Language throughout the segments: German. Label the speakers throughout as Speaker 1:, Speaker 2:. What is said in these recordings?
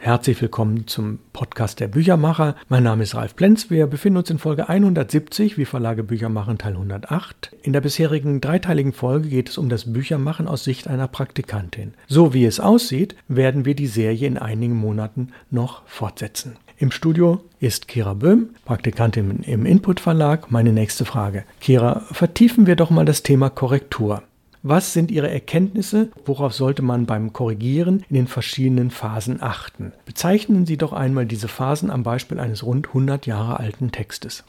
Speaker 1: Herzlich willkommen zum Podcast der Büchermacher. Mein Name ist Ralf Plenz. Wir befinden uns in Folge 170, wie Verlage Bücher machen, Teil 108. In der bisherigen dreiteiligen Folge geht es um das Büchermachen aus Sicht einer Praktikantin. So wie es aussieht, werden wir die Serie in einigen Monaten noch fortsetzen. Im Studio ist Kira Böhm, Praktikantin im Input Verlag. Meine nächste Frage. Kira, vertiefen wir doch mal das Thema Korrektur. Was sind Ihre Erkenntnisse? Worauf sollte man beim Korrigieren in den verschiedenen Phasen achten? Bezeichnen Sie doch einmal diese Phasen am Beispiel eines rund 100 Jahre alten Textes.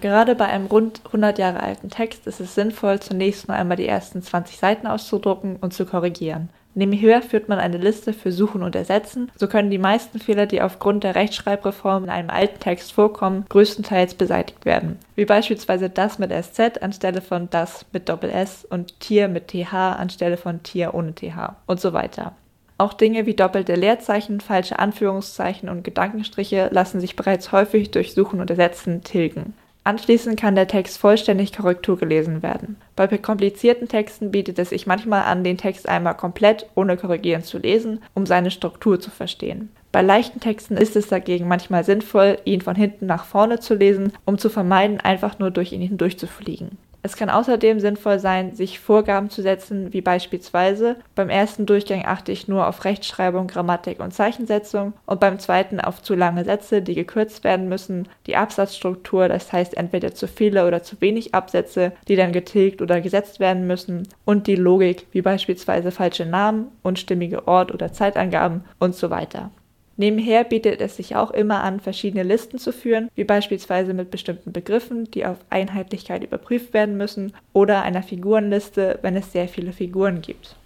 Speaker 2: Gerade bei einem rund 100 Jahre alten Text ist es sinnvoll, zunächst nur einmal die ersten 20 Seiten auszudrucken und zu korrigieren. Nebenher führt man eine Liste für Suchen und Ersetzen. So können die meisten Fehler, die aufgrund der Rechtschreibreform in einem alten Text vorkommen, größtenteils beseitigt werden. Wie beispielsweise das mit SZ anstelle von das mit Doppel S und Tier mit TH anstelle von Tier ohne TH und so weiter. Auch Dinge wie doppelte Leerzeichen, falsche Anführungszeichen und Gedankenstriche lassen sich bereits häufig durch Suchen und Ersetzen tilgen. Anschließend kann der Text vollständig Korrektur gelesen werden. Bei komplizierten Texten bietet es sich manchmal an, den Text einmal komplett ohne Korrigieren zu lesen, um seine Struktur zu verstehen. Bei leichten Texten ist es dagegen manchmal sinnvoll, ihn von hinten nach vorne zu lesen, um zu vermeiden, einfach nur durch ihn hindurchzufliegen. Es kann außerdem sinnvoll sein, sich Vorgaben zu setzen, wie beispielsweise beim ersten Durchgang achte ich nur auf Rechtschreibung, Grammatik und Zeichensetzung und beim zweiten auf zu lange Sätze, die gekürzt werden müssen, die Absatzstruktur, das heißt entweder zu viele oder zu wenig Absätze, die dann getilgt oder gesetzt werden müssen und die Logik, wie beispielsweise falsche Namen, unstimmige Ort- oder Zeitangaben und so weiter. Nebenher bietet es sich auch immer an, verschiedene Listen zu führen, wie beispielsweise mit bestimmten Begriffen, die auf Einheitlichkeit überprüft werden müssen, oder einer Figurenliste, wenn es sehr viele Figuren gibt.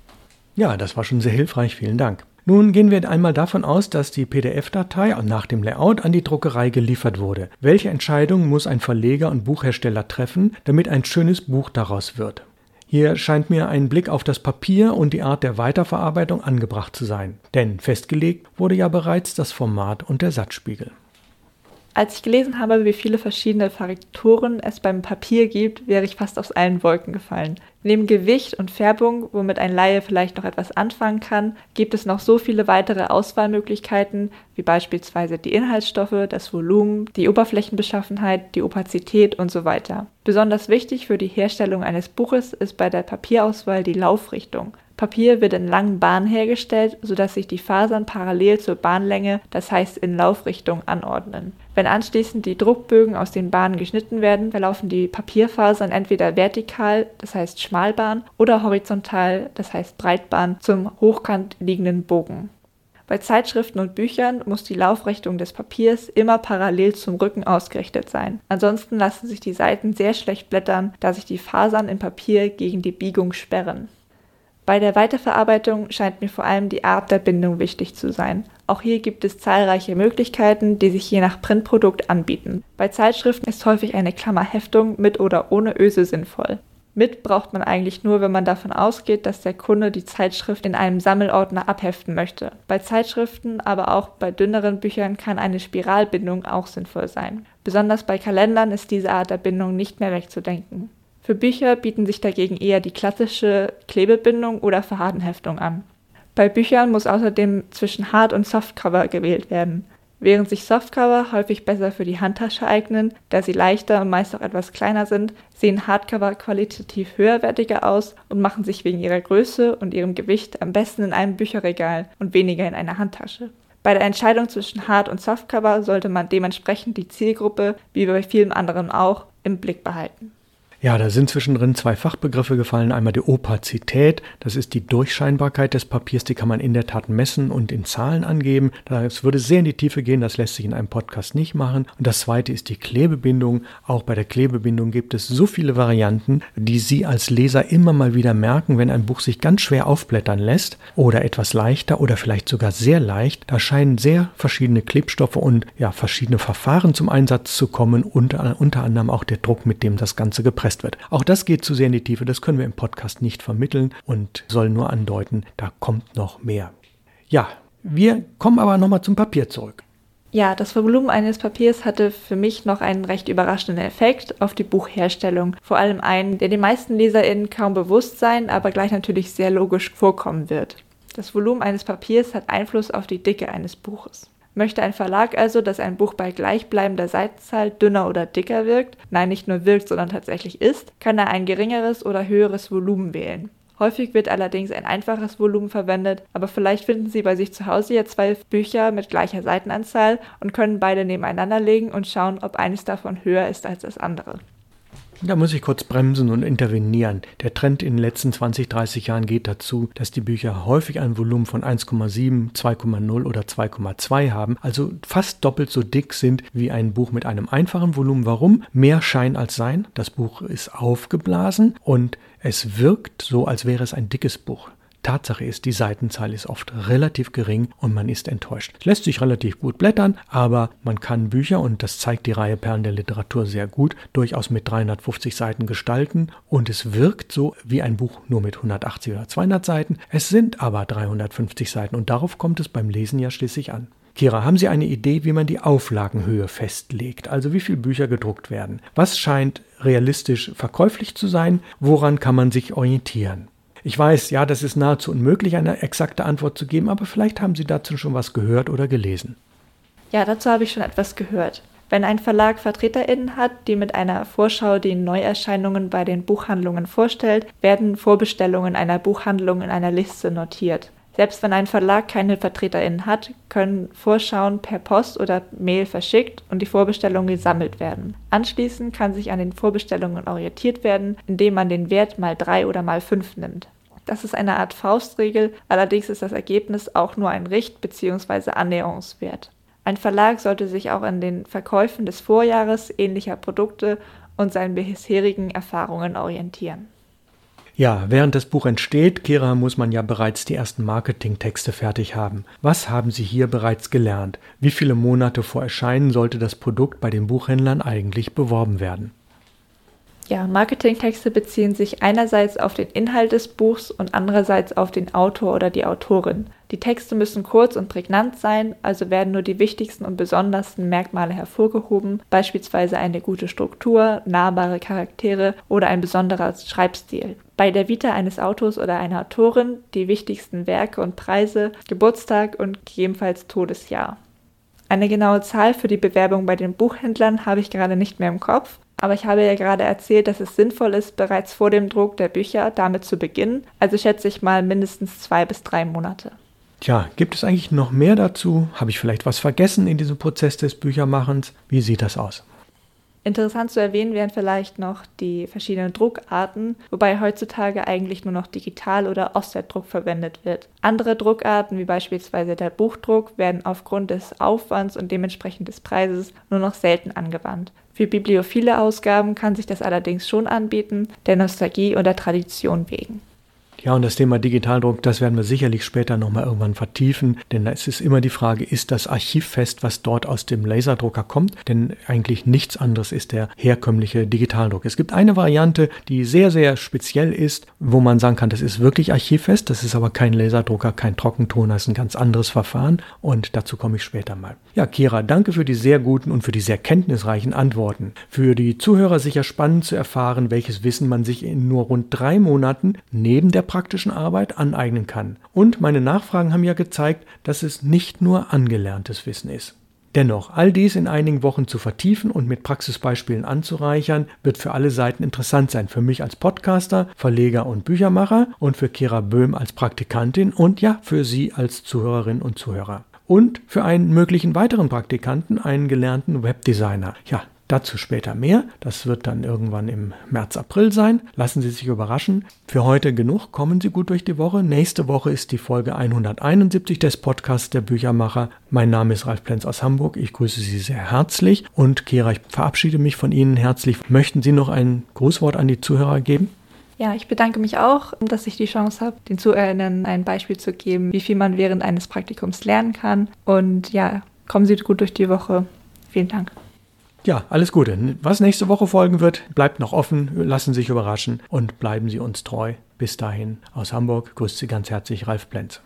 Speaker 1: Ja, das war schon sehr hilfreich, vielen Dank. Nun gehen wir einmal davon aus, dass die PDF-Datei nach dem Layout an die Druckerei geliefert wurde. Welche Entscheidung muss ein Verleger und Buchhersteller treffen, damit ein schönes Buch daraus wird? Hier scheint mir ein Blick auf das Papier und die Art der Weiterverarbeitung angebracht zu sein, denn festgelegt wurde ja bereits das Format und der Satzspiegel.
Speaker 2: Als ich gelesen habe, wie viele verschiedene Faktoren es beim Papier gibt, wäre ich fast aus allen Wolken gefallen. Neben Gewicht und Färbung, womit ein Laie vielleicht noch etwas anfangen kann, gibt es noch so viele weitere Auswahlmöglichkeiten, wie beispielsweise die Inhaltsstoffe, das Volumen, die Oberflächenbeschaffenheit, die Opazität und so weiter. Besonders wichtig für die Herstellung eines Buches ist bei der Papierauswahl die Laufrichtung. Papier wird in langen Bahnen hergestellt, sodass sich die Fasern parallel zur Bahnlänge, das heißt in Laufrichtung, anordnen. Wenn anschließend die Druckbögen aus den Bahnen geschnitten werden, verlaufen die Papierfasern entweder vertikal, das heißt Schmalbahn, oder horizontal, das heißt Breitbahn, zum hochkant liegenden Bogen. Bei Zeitschriften und Büchern muss die Laufrichtung des Papiers immer parallel zum Rücken ausgerichtet sein. Ansonsten lassen sich die Seiten sehr schlecht blättern, da sich die Fasern im Papier gegen die Biegung sperren. Bei der Weiterverarbeitung scheint mir vor allem die Art der Bindung wichtig zu sein. Auch hier gibt es zahlreiche Möglichkeiten, die sich je nach Printprodukt anbieten. Bei Zeitschriften ist häufig eine Klammerheftung mit oder ohne Öse sinnvoll. Mit braucht man eigentlich nur, wenn man davon ausgeht, dass der Kunde die Zeitschrift in einem Sammelordner abheften möchte. Bei Zeitschriften, aber auch bei dünneren Büchern kann eine Spiralbindung auch sinnvoll sein. Besonders bei Kalendern ist diese Art der Bindung nicht mehr wegzudenken. Für Bücher bieten sich dagegen eher die klassische Klebebindung oder Verhardenheftung an. Bei Büchern muss außerdem zwischen Hard- und Softcover gewählt werden. Während sich Softcover häufig besser für die Handtasche eignen, da sie leichter und meist auch etwas kleiner sind, sehen Hardcover qualitativ höherwertiger aus und machen sich wegen ihrer Größe und ihrem Gewicht am besten in einem Bücherregal und weniger in einer Handtasche. Bei der Entscheidung zwischen Hard- und Softcover sollte man dementsprechend die Zielgruppe, wie bei vielen anderen auch, im Blick behalten.
Speaker 1: Ja, da sind zwischendrin zwei Fachbegriffe gefallen. Einmal die Opazität, das ist die Durchscheinbarkeit des Papiers, die kann man in der Tat messen und in Zahlen angeben. Das würde sehr in die Tiefe gehen, das lässt sich in einem Podcast nicht machen. Und das zweite ist die Klebebindung. Auch bei der Klebebindung gibt es so viele Varianten, die Sie als Leser immer mal wieder merken, wenn ein Buch sich ganz schwer aufblättern lässt oder etwas leichter oder vielleicht sogar sehr leicht. Da scheinen sehr verschiedene Klebstoffe und ja, verschiedene Verfahren zum Einsatz zu kommen, unter, unter anderem auch der Druck, mit dem das Ganze gepresst gepresst wird. Auch das geht zu sehr in die Tiefe, das können wir im Podcast nicht vermitteln und soll nur andeuten, da kommt noch mehr. Ja, wir kommen aber nochmal zum Papier zurück.
Speaker 2: Ja, das Volumen eines Papiers hatte für mich noch einen recht überraschenden Effekt auf die Buchherstellung. Vor allem einen, der den meisten LeserInnen kaum bewusst sein, aber gleich natürlich sehr logisch vorkommen wird. Das Volumen eines Papiers hat Einfluss auf die Dicke eines Buches. Möchte ein Verlag also, dass ein Buch bei gleichbleibender Seitenzahl dünner oder dicker wirkt, nein, nicht nur wirkt, sondern tatsächlich ist, kann er ein geringeres oder höheres Volumen wählen. Häufig wird allerdings ein einfaches Volumen verwendet, aber vielleicht finden Sie bei sich zu Hause ja zwei Bücher mit gleicher Seitenanzahl und können beide nebeneinander legen und schauen, ob eines davon höher ist als das andere.
Speaker 1: Da muss ich kurz bremsen und intervenieren. Der Trend in den letzten 20, 30 Jahren geht dazu, dass die Bücher häufig ein Volumen von 1,7, 2,0 oder 2,2 haben, also fast doppelt so dick sind wie ein Buch mit einem einfachen Volumen. Warum? Mehr Schein als Sein. Das Buch ist aufgeblasen und es wirkt so, als wäre es ein dickes Buch. Tatsache ist, die Seitenzahl ist oft relativ gering und man ist enttäuscht. Es lässt sich relativ gut blättern, aber man kann Bücher, und das zeigt die Reihe Perlen der Literatur sehr gut, durchaus mit 350 Seiten gestalten und es wirkt so wie ein Buch nur mit 180 oder 200 Seiten. Es sind aber 350 Seiten und darauf kommt es beim Lesen ja schließlich an. Kira, haben Sie eine Idee, wie man die Auflagenhöhe festlegt? Also wie viele Bücher gedruckt werden? Was scheint realistisch verkäuflich zu sein? Woran kann man sich orientieren? Ich weiß, ja, das ist nahezu unmöglich, eine exakte Antwort zu geben, aber vielleicht haben Sie dazu schon was gehört oder gelesen.
Speaker 2: Ja, dazu habe ich schon etwas gehört. Wenn ein Verlag VertreterInnen hat, die mit einer Vorschau die Neuerscheinungen bei den Buchhandlungen vorstellt, werden Vorbestellungen einer Buchhandlung in einer Liste notiert. Selbst wenn ein Verlag keine VertreterInnen hat, können Vorschauen per Post oder Mail verschickt und die Vorbestellungen gesammelt werden. Anschließend kann sich an den Vorbestellungen orientiert werden, indem man den Wert mal 3 oder mal 5 nimmt. Das ist eine Art Faustregel, allerdings ist das Ergebnis auch nur ein Richt- bzw. Annäherungswert. Ein Verlag sollte sich auch an den Verkäufen des Vorjahres ähnlicher Produkte und seinen bisherigen Erfahrungen orientieren.
Speaker 1: Ja, während das Buch entsteht, Kira, muss man ja bereits die ersten Marketingtexte fertig haben. Was haben Sie hier bereits gelernt? Wie viele Monate vor Erscheinen sollte das Produkt bei den Buchhändlern eigentlich beworben werden?
Speaker 2: Ja, Marketingtexte beziehen sich einerseits auf den Inhalt des Buchs und andererseits auf den Autor oder die Autorin. Die Texte müssen kurz und prägnant sein, also werden nur die wichtigsten und besondersten Merkmale hervorgehoben, beispielsweise eine gute Struktur, nahbare Charaktere oder ein besonderer Schreibstil. Bei der Vita eines Autors oder einer Autorin die wichtigsten Werke und Preise, Geburtstag und gegebenenfalls Todesjahr. Eine genaue Zahl für die Bewerbung bei den Buchhändlern habe ich gerade nicht mehr im Kopf, aber ich habe ja gerade erzählt, dass es sinnvoll ist, bereits vor dem Druck der Bücher damit zu beginnen. Also schätze ich mal mindestens zwei bis drei Monate.
Speaker 1: Tja, gibt es eigentlich noch mehr dazu? Habe ich vielleicht was vergessen in diesem Prozess des Büchermachens? Wie sieht das aus?
Speaker 2: Interessant zu erwähnen wären vielleicht noch die verschiedenen Druckarten, wobei heutzutage eigentlich nur noch Digital- oder Offsetdruck verwendet wird. Andere Druckarten, wie beispielsweise der Buchdruck, werden aufgrund des Aufwands und dementsprechend des Preises nur noch selten angewandt. Für bibliophile Ausgaben kann sich das allerdings schon anbieten, der Nostalgie und der Tradition wegen.
Speaker 1: Ja, und das Thema Digitaldruck, das werden wir sicherlich später nochmal irgendwann vertiefen, denn es ist immer die Frage, ist das Archiv fest, was dort aus dem Laserdrucker kommt? Denn eigentlich nichts anderes ist der herkömmliche Digitaldruck. Es gibt eine Variante, die sehr, sehr speziell ist, wo man sagen kann, das ist wirklich archivfest, das ist aber kein Laserdrucker, kein Trockentoner, das ist ein ganz anderes Verfahren und dazu komme ich später mal. Ja, Kira, danke für die sehr guten und für die sehr kenntnisreichen Antworten. Für die Zuhörer sicher spannend zu erfahren, welches Wissen man sich in nur rund drei Monaten neben der praktischen Arbeit aneignen kann. Und meine Nachfragen haben ja gezeigt, dass es nicht nur angelerntes Wissen ist. Dennoch, all dies in einigen Wochen zu vertiefen und mit Praxisbeispielen anzureichern, wird für alle Seiten interessant sein. Für mich als Podcaster, Verleger und Büchermacher und für Kira Böhm als Praktikantin und ja, für Sie als Zuhörerin und Zuhörer. Und für einen möglichen weiteren Praktikanten, einen gelernten Webdesigner. Ja, Dazu später mehr. Das wird dann irgendwann im März, April sein. Lassen Sie sich überraschen. Für heute genug. Kommen Sie gut durch die Woche. Nächste Woche ist die Folge 171 des Podcasts der Büchermacher. Mein Name ist Ralf Plenz aus Hamburg. Ich grüße Sie sehr herzlich. Und Kira, ich verabschiede mich von Ihnen herzlich. Möchten Sie noch ein Grußwort an die Zuhörer geben?
Speaker 2: Ja, ich bedanke mich auch, dass ich die Chance habe, den Zuhörern ein Beispiel zu geben, wie viel man während eines Praktikums lernen kann. Und ja, kommen Sie gut durch die Woche. Vielen Dank.
Speaker 1: Ja, alles Gute. Was nächste Woche folgen wird, bleibt noch offen, lassen Sie sich überraschen und bleiben Sie uns treu. Bis dahin aus Hamburg grüßt Sie ganz herzlich Ralf Plenz.